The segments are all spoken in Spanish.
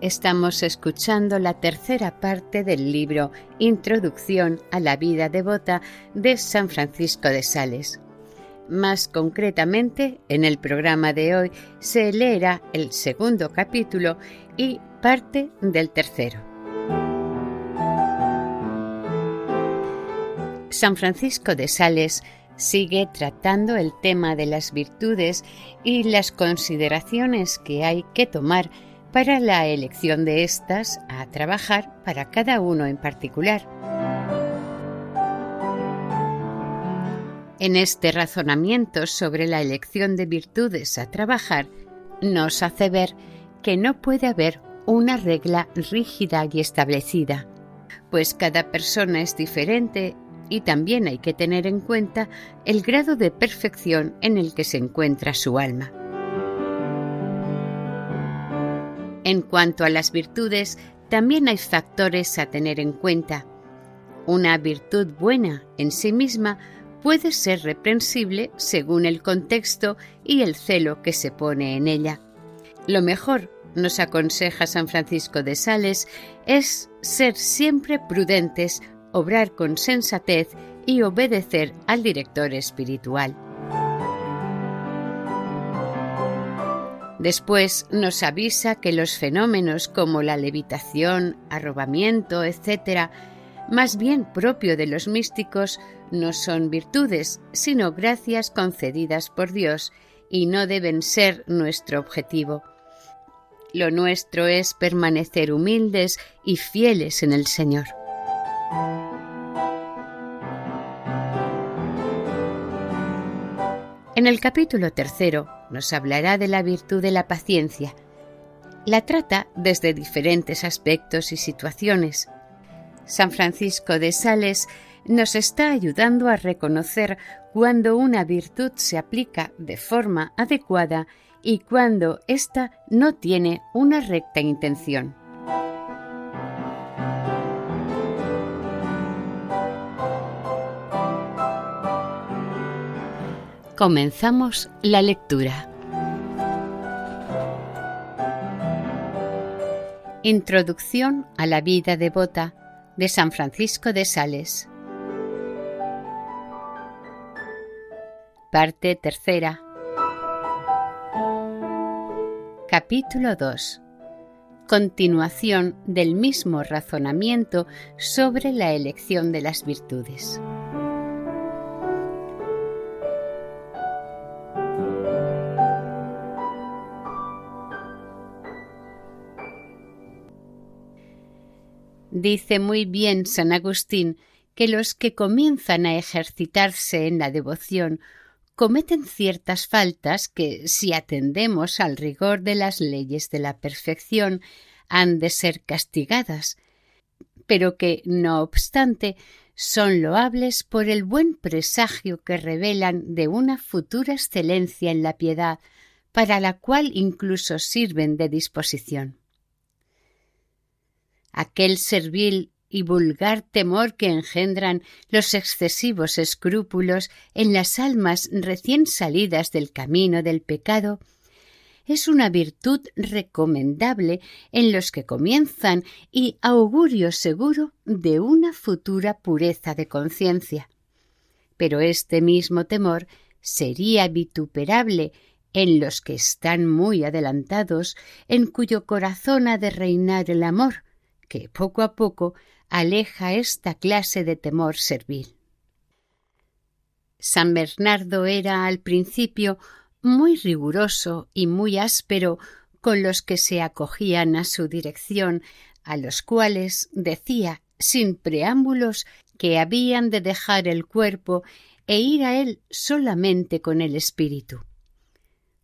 Estamos escuchando la tercera parte del libro Introducción a la vida devota de San Francisco de Sales. Más concretamente, en el programa de hoy se leerá el segundo capítulo y parte del tercero. San Francisco de Sales sigue tratando el tema de las virtudes y las consideraciones que hay que tomar para la elección de estas a trabajar para cada uno en particular. En este razonamiento sobre la elección de virtudes a trabajar, nos hace ver que no puede haber una regla rígida y establecida, pues cada persona es diferente y también hay que tener en cuenta el grado de perfección en el que se encuentra su alma. En cuanto a las virtudes, también hay factores a tener en cuenta. Una virtud buena en sí misma puede ser reprensible según el contexto y el celo que se pone en ella. Lo mejor, nos aconseja San Francisco de Sales, es ser siempre prudentes, obrar con sensatez y obedecer al director espiritual. Después nos avisa que los fenómenos como la levitación, arrobamiento, etc., más bien propio de los místicos, no son virtudes, sino gracias concedidas por Dios y no deben ser nuestro objetivo. Lo nuestro es permanecer humildes y fieles en el Señor. En el capítulo tercero nos hablará de la virtud de la paciencia. La trata desde diferentes aspectos y situaciones. San Francisco de Sales nos está ayudando a reconocer cuando una virtud se aplica de forma adecuada y cuando ésta no tiene una recta intención. Comenzamos la lectura. Introducción a la vida devota de San Francisco de Sales. Parte tercera. Capítulo 2. Continuación del mismo razonamiento sobre la elección de las virtudes. Dice muy bien San Agustín que los que comienzan a ejercitarse en la devoción cometen ciertas faltas que, si atendemos al rigor de las leyes de la perfección, han de ser castigadas, pero que, no obstante, son loables por el buen presagio que revelan de una futura excelencia en la piedad, para la cual incluso sirven de disposición aquel servil y vulgar temor que engendran los excesivos escrúpulos en las almas recién salidas del camino del pecado, es una virtud recomendable en los que comienzan y augurio seguro de una futura pureza de conciencia. Pero este mismo temor sería vituperable en los que están muy adelantados, en cuyo corazón ha de reinar el amor, que poco a poco aleja esta clase de temor servil. San Bernardo era al principio muy riguroso y muy áspero con los que se acogían a su dirección, a los cuales decía sin preámbulos que habían de dejar el cuerpo e ir a él solamente con el espíritu.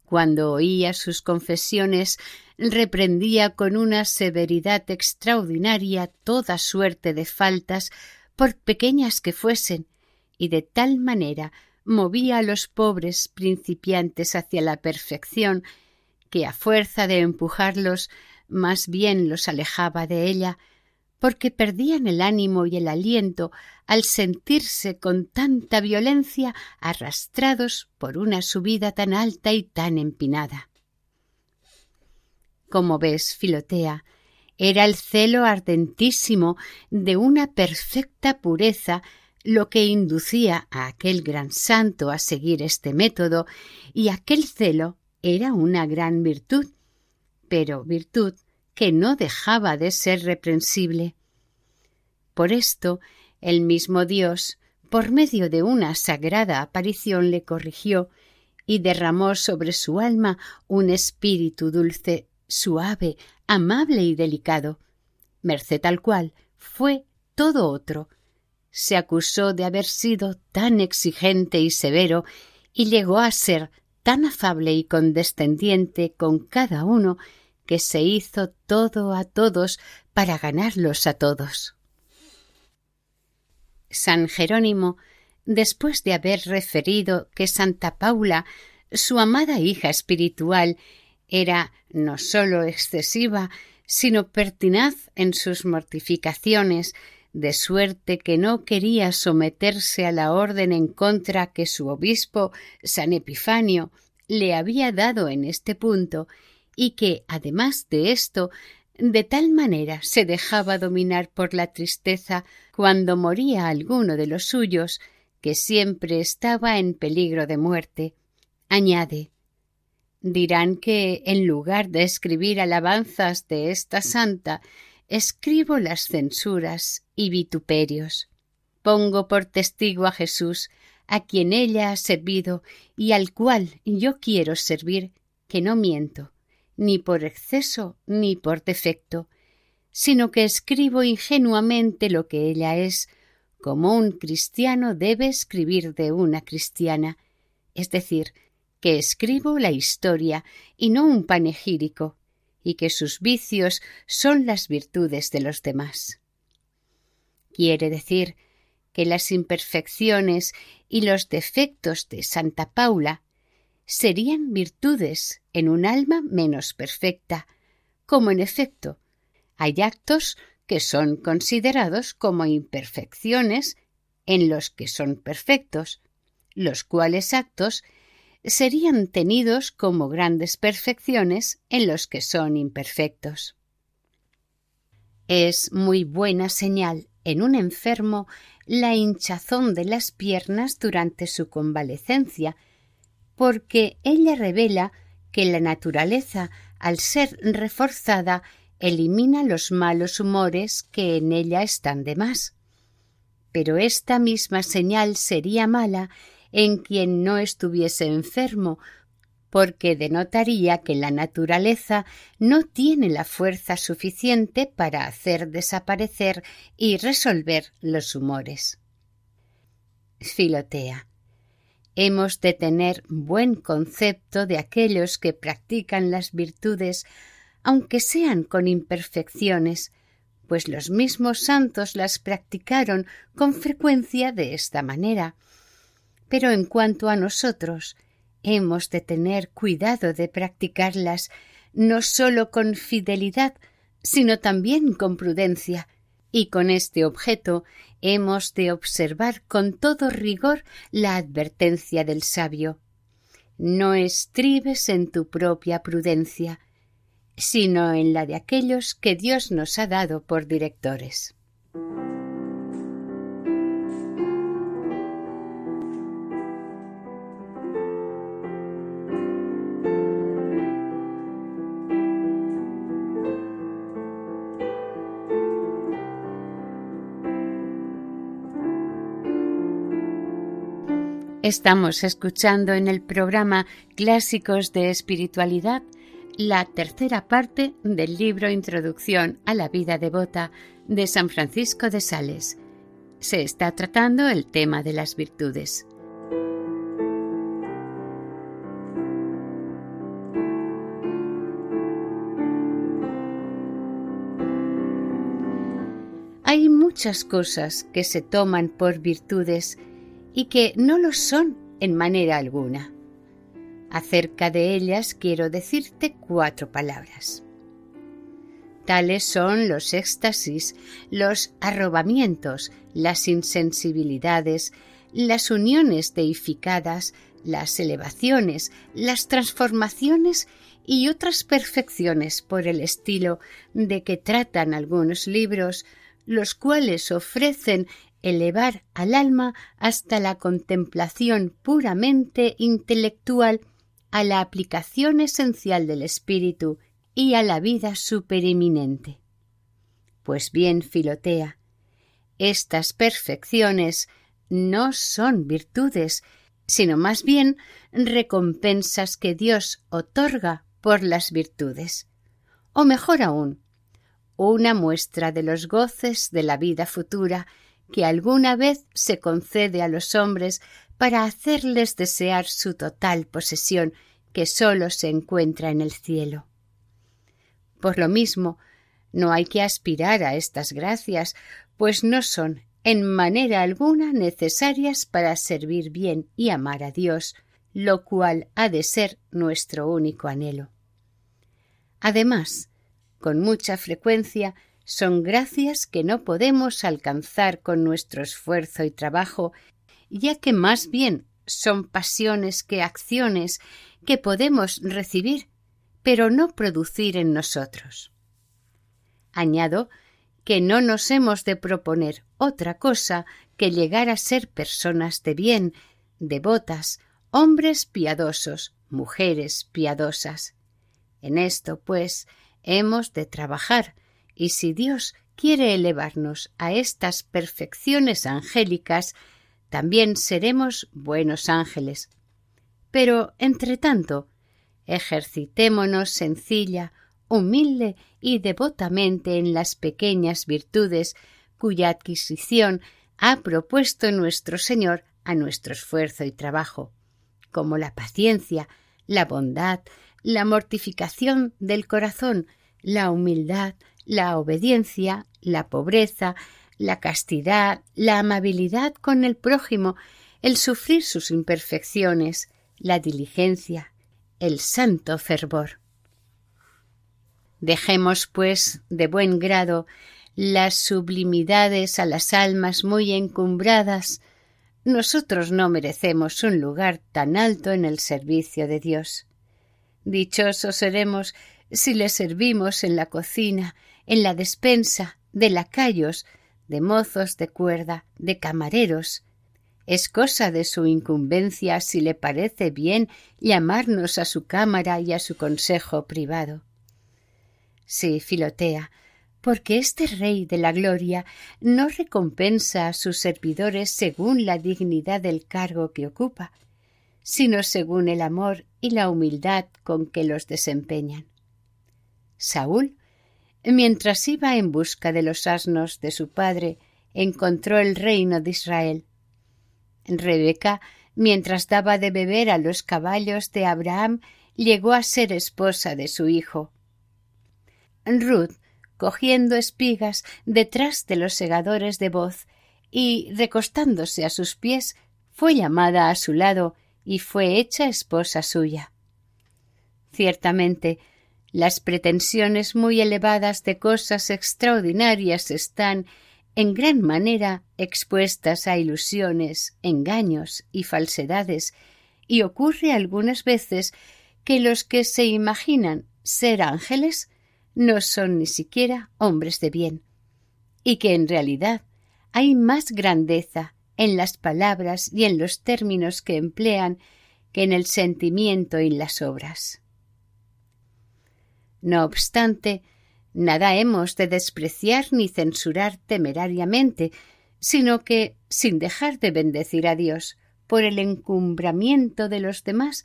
Cuando oía sus confesiones, reprendía con una severidad extraordinaria toda suerte de faltas, por pequeñas que fuesen, y de tal manera movía a los pobres principiantes hacia la perfección que a fuerza de empujarlos más bien los alejaba de ella, porque perdían el ánimo y el aliento al sentirse con tanta violencia arrastrados por una subida tan alta y tan empinada. Como ves, Filotea, era el celo ardentísimo de una perfecta pureza lo que inducía a aquel gran santo a seguir este método, y aquel celo era una gran virtud, pero virtud que no dejaba de ser reprensible. Por esto, el mismo Dios, por medio de una sagrada aparición, le corrigió y derramó sobre su alma un espíritu dulce, suave, amable y delicado, merced al cual fue todo otro, se acusó de haber sido tan exigente y severo y llegó a ser tan afable y condescendiente con cada uno que se hizo todo a todos para ganarlos a todos. San Jerónimo, después de haber referido que Santa Paula, su amada hija espiritual, era no sólo excesiva, sino pertinaz en sus mortificaciones de suerte que no quería someterse a la orden en contra que su obispo San Epifanio le había dado en este punto, y que, además de esto, de tal manera se dejaba dominar por la tristeza cuando moría alguno de los suyos, que siempre estaba en peligro de muerte. Añade Dirán que, en lugar de escribir alabanzas de esta santa, escribo las censuras y vituperios. Pongo por testigo a Jesús, a quien ella ha servido y al cual yo quiero servir, que no miento, ni por exceso ni por defecto, sino que escribo ingenuamente lo que ella es, como un cristiano debe escribir de una cristiana, es decir, que escribo la historia y no un panegírico, y que sus vicios son las virtudes de los demás. Quiere decir que las imperfecciones y los defectos de Santa Paula serían virtudes en un alma menos perfecta, como en efecto hay actos que son considerados como imperfecciones en los que son perfectos, los cuales actos serían tenidos como grandes perfecciones en los que son imperfectos. Es muy buena señal en un enfermo la hinchazón de las piernas durante su convalecencia, porque ella revela que la naturaleza, al ser reforzada, elimina los malos humores que en ella están de más. Pero esta misma señal sería mala en quien no estuviese enfermo, porque denotaría que la naturaleza no tiene la fuerza suficiente para hacer desaparecer y resolver los humores. Filotea. Hemos de tener buen concepto de aquellos que practican las virtudes, aunque sean con imperfecciones, pues los mismos santos las practicaron con frecuencia de esta manera, pero en cuanto a nosotros, hemos de tener cuidado de practicarlas no sólo con fidelidad, sino también con prudencia, y con este objeto hemos de observar con todo rigor la advertencia del sabio. No estribes en tu propia prudencia, sino en la de aquellos que Dios nos ha dado por directores. Estamos escuchando en el programa Clásicos de Espiritualidad la tercera parte del libro Introducción a la vida devota de San Francisco de Sales. Se está tratando el tema de las virtudes. Hay muchas cosas que se toman por virtudes y que no lo son en manera alguna. Acerca de ellas quiero decirte cuatro palabras. Tales son los éxtasis, los arrobamientos, las insensibilidades, las uniones deificadas, las elevaciones, las transformaciones y otras perfecciones por el estilo de que tratan algunos libros, los cuales ofrecen elevar al alma hasta la contemplación puramente intelectual, a la aplicación esencial del espíritu y a la vida supereminente. Pues bien, Filotea, estas perfecciones no son virtudes, sino más bien recompensas que Dios otorga por las virtudes. O mejor aún, una muestra de los goces de la vida futura que alguna vez se concede a los hombres para hacerles desear su total posesión que sólo se encuentra en el cielo. Por lo mismo, no hay que aspirar a estas gracias, pues no son en manera alguna necesarias para servir bien y amar a Dios, lo cual ha de ser nuestro único anhelo. Además, con mucha frecuencia son gracias que no podemos alcanzar con nuestro esfuerzo y trabajo, ya que más bien son pasiones que acciones que podemos recibir, pero no producir en nosotros. Añado que no nos hemos de proponer otra cosa que llegar a ser personas de bien, devotas, hombres piadosos, mujeres piadosas. En esto, pues, hemos de trabajar, y si Dios quiere elevarnos a estas perfecciones angélicas, también seremos buenos ángeles. Pero, entre tanto, ejercitémonos sencilla, humilde y devotamente en las pequeñas virtudes cuya adquisición ha propuesto nuestro Señor a nuestro esfuerzo y trabajo, como la paciencia, la bondad, la mortificación del corazón, la humildad, la obediencia, la pobreza, la castidad, la amabilidad con el prójimo, el sufrir sus imperfecciones, la diligencia, el santo fervor. Dejemos, pues, de buen grado las sublimidades a las almas muy encumbradas. Nosotros no merecemos un lugar tan alto en el servicio de Dios. Dichosos seremos si le servimos en la cocina, en la despensa, de lacayos, de mozos de cuerda, de camareros. Es cosa de su incumbencia si le parece bien llamarnos a su cámara y a su consejo privado. Sí, Filotea, porque este Rey de la Gloria no recompensa a sus servidores según la dignidad del cargo que ocupa, sino según el amor y la humildad con que los desempeñan. Saúl Mientras iba en busca de los asnos de su padre, encontró el reino de Israel. Rebeca, mientras daba de beber a los caballos de Abraham, llegó a ser esposa de su hijo. Ruth, cogiendo espigas detrás de los segadores de voz y recostándose a sus pies, fue llamada a su lado y fue hecha esposa suya. Ciertamente, las pretensiones muy elevadas de cosas extraordinarias están en gran manera expuestas a ilusiones, engaños y falsedades, y ocurre algunas veces que los que se imaginan ser ángeles no son ni siquiera hombres de bien, y que en realidad hay más grandeza en las palabras y en los términos que emplean que en el sentimiento y las obras. No obstante, nada hemos de despreciar ni censurar temerariamente, sino que, sin dejar de bendecir a Dios, por el encumbramiento de los demás,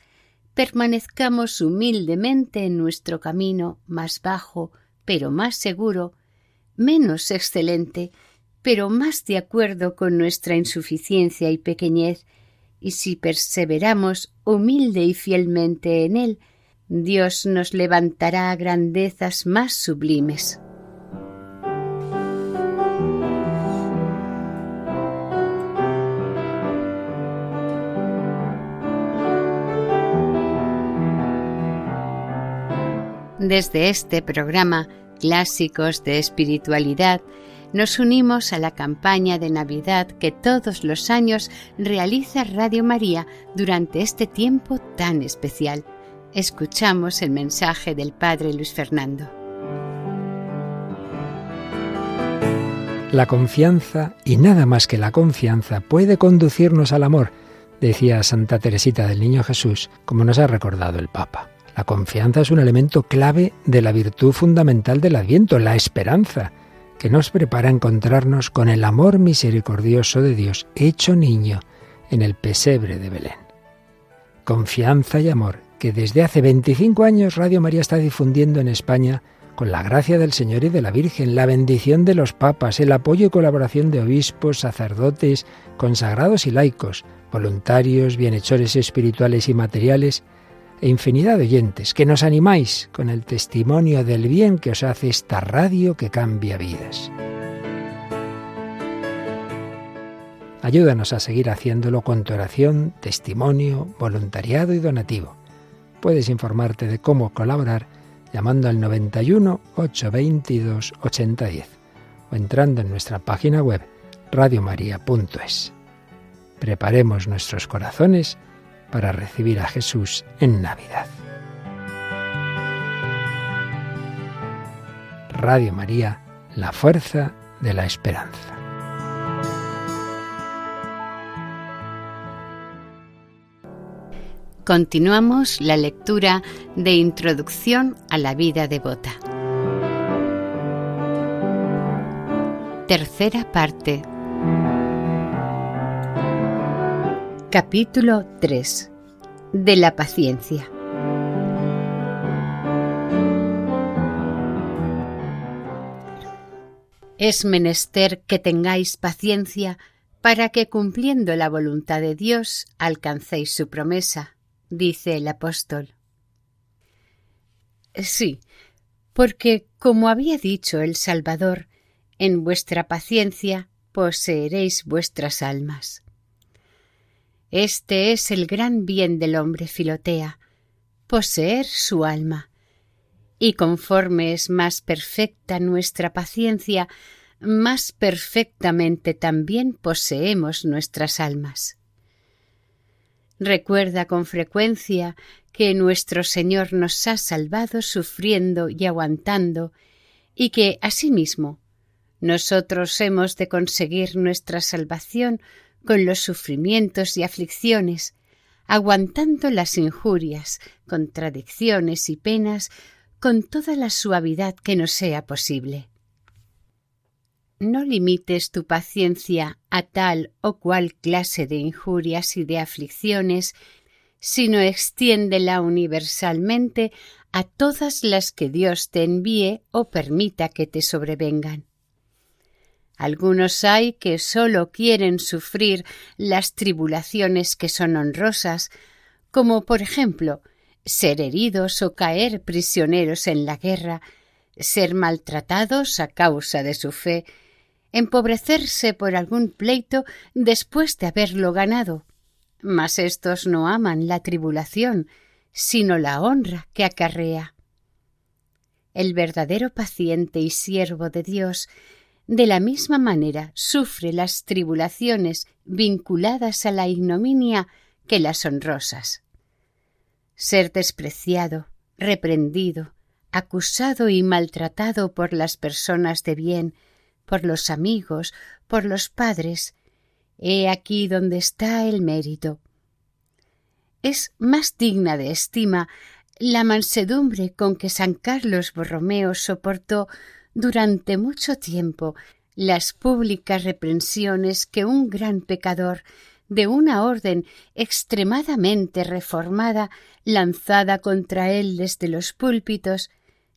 permanezcamos humildemente en nuestro camino más bajo, pero más seguro, menos excelente, pero más de acuerdo con nuestra insuficiencia y pequeñez, y si perseveramos humilde y fielmente en él, Dios nos levantará a grandezas más sublimes. Desde este programa Clásicos de Espiritualidad, nos unimos a la campaña de Navidad que todos los años realiza Radio María durante este tiempo tan especial. Escuchamos el mensaje del Padre Luis Fernando. La confianza, y nada más que la confianza, puede conducirnos al amor, decía Santa Teresita del Niño Jesús, como nos ha recordado el Papa. La confianza es un elemento clave de la virtud fundamental del Adviento, la esperanza, que nos prepara a encontrarnos con el amor misericordioso de Dios hecho niño en el pesebre de Belén. Confianza y amor que desde hace 25 años Radio María está difundiendo en España con la gracia del Señor y de la Virgen, la bendición de los papas, el apoyo y colaboración de obispos, sacerdotes, consagrados y laicos, voluntarios, bienhechores espirituales y materiales, e infinidad de oyentes, que nos animáis con el testimonio del bien que os hace esta radio que cambia vidas. Ayúdanos a seguir haciéndolo con tu oración, testimonio, voluntariado y donativo. Puedes informarte de cómo colaborar llamando al 91 822 8010 o entrando en nuestra página web radiomaria.es. Preparemos nuestros corazones para recibir a Jesús en Navidad. Radio María, la fuerza de la esperanza. Continuamos la lectura de Introducción a la vida devota. Tercera parte. Capítulo 3 de la paciencia. Es menester que tengáis paciencia para que cumpliendo la voluntad de Dios alcancéis su promesa, dice el apóstol. Sí, porque, como había dicho el Salvador, en vuestra paciencia poseeréis vuestras almas. Este es el gran bien del hombre Filotea, poseer su alma. Y conforme es más perfecta nuestra paciencia, más perfectamente también poseemos nuestras almas. Recuerda con frecuencia que nuestro Señor nos ha salvado sufriendo y aguantando, y que, asimismo, nosotros hemos de conseguir nuestra salvación con los sufrimientos y aflicciones, aguantando las injurias, contradicciones y penas con toda la suavidad que nos sea posible. No limites tu paciencia a tal o cual clase de injurias y de aflicciones, sino extiéndela universalmente a todas las que Dios te envíe o permita que te sobrevengan. Algunos hay que sólo quieren sufrir las tribulaciones que son honrosas, como por ejemplo ser heridos o caer prisioneros en la guerra, ser maltratados a causa de su fe, empobrecerse por algún pleito después de haberlo ganado. Mas éstos no aman la tribulación, sino la honra que acarrea. El verdadero paciente y siervo de Dios de la misma manera sufre las tribulaciones vinculadas a la ignominia que las honrosas. Ser despreciado, reprendido, acusado y maltratado por las personas de bien, por los amigos, por los padres, he aquí donde está el mérito. Es más digna de estima la mansedumbre con que San Carlos Borromeo soportó durante mucho tiempo las públicas reprensiones que un gran pecador de una orden extremadamente reformada lanzada contra él desde los púlpitos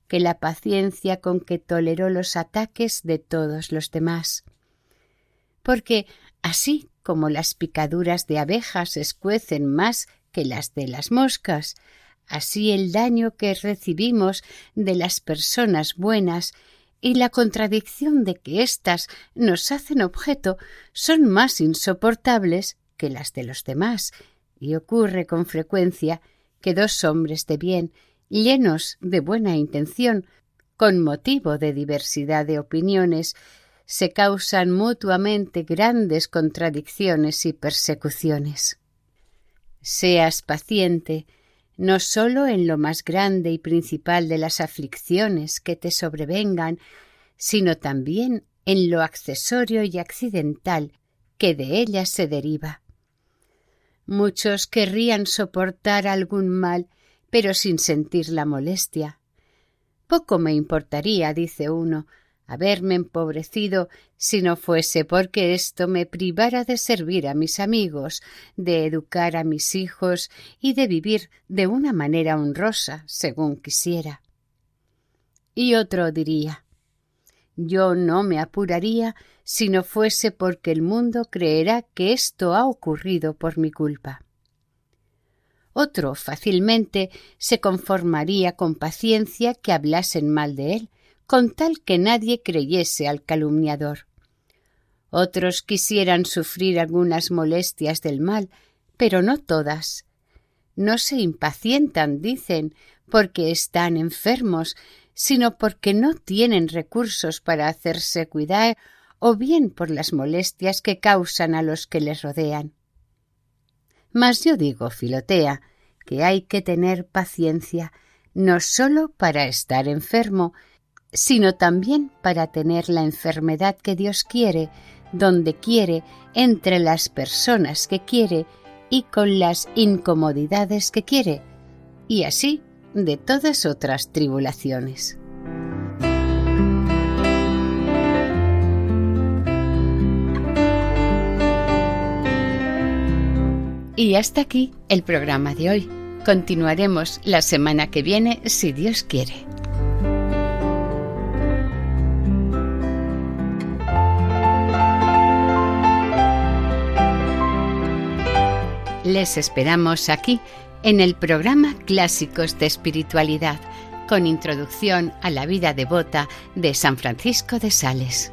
que la paciencia con que toleró los ataques de todos los demás. Porque así como las picaduras de abejas escuecen más que las de las moscas, así el daño que recibimos de las personas buenas y la contradicción de que éstas nos hacen objeto son más insoportables que las de los demás, y ocurre con frecuencia que dos hombres de bien, llenos de buena intención, con motivo de diversidad de opiniones, se causan mutuamente grandes contradicciones y persecuciones. Seas paciente, no sólo en lo más grande y principal de las aflicciones que te sobrevengan, sino también en lo accesorio y accidental que de ellas se deriva. Muchos querrían soportar algún mal, pero sin sentir la molestia. Poco me importaría, dice uno, haberme empobrecido si no fuese porque esto me privara de servir a mis amigos, de educar a mis hijos y de vivir de una manera honrosa, según quisiera. Y otro diría yo no me apuraría si no fuese porque el mundo creerá que esto ha ocurrido por mi culpa. Otro fácilmente se conformaría con paciencia que hablasen mal de él, con tal que nadie creyese al calumniador. Otros quisieran sufrir algunas molestias del mal, pero no todas. No se impacientan, dicen, porque están enfermos, sino porque no tienen recursos para hacerse cuidar o bien por las molestias que causan a los que les rodean. Mas yo digo, Filotea, que hay que tener paciencia no sólo para estar enfermo, sino también para tener la enfermedad que Dios quiere, donde quiere, entre las personas que quiere y con las incomodidades que quiere, y así de todas otras tribulaciones. Y hasta aquí el programa de hoy. Continuaremos la semana que viene si Dios quiere. Les esperamos aquí en el programa Clásicos de Espiritualidad, con introducción a la vida devota de San Francisco de Sales.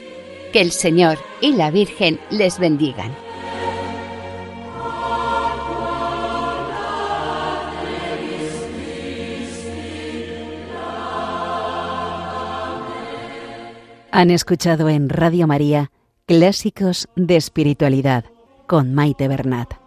Que el Señor y la Virgen les bendigan. Han escuchado en Radio María Clásicos de Espiritualidad con Maite Bernat.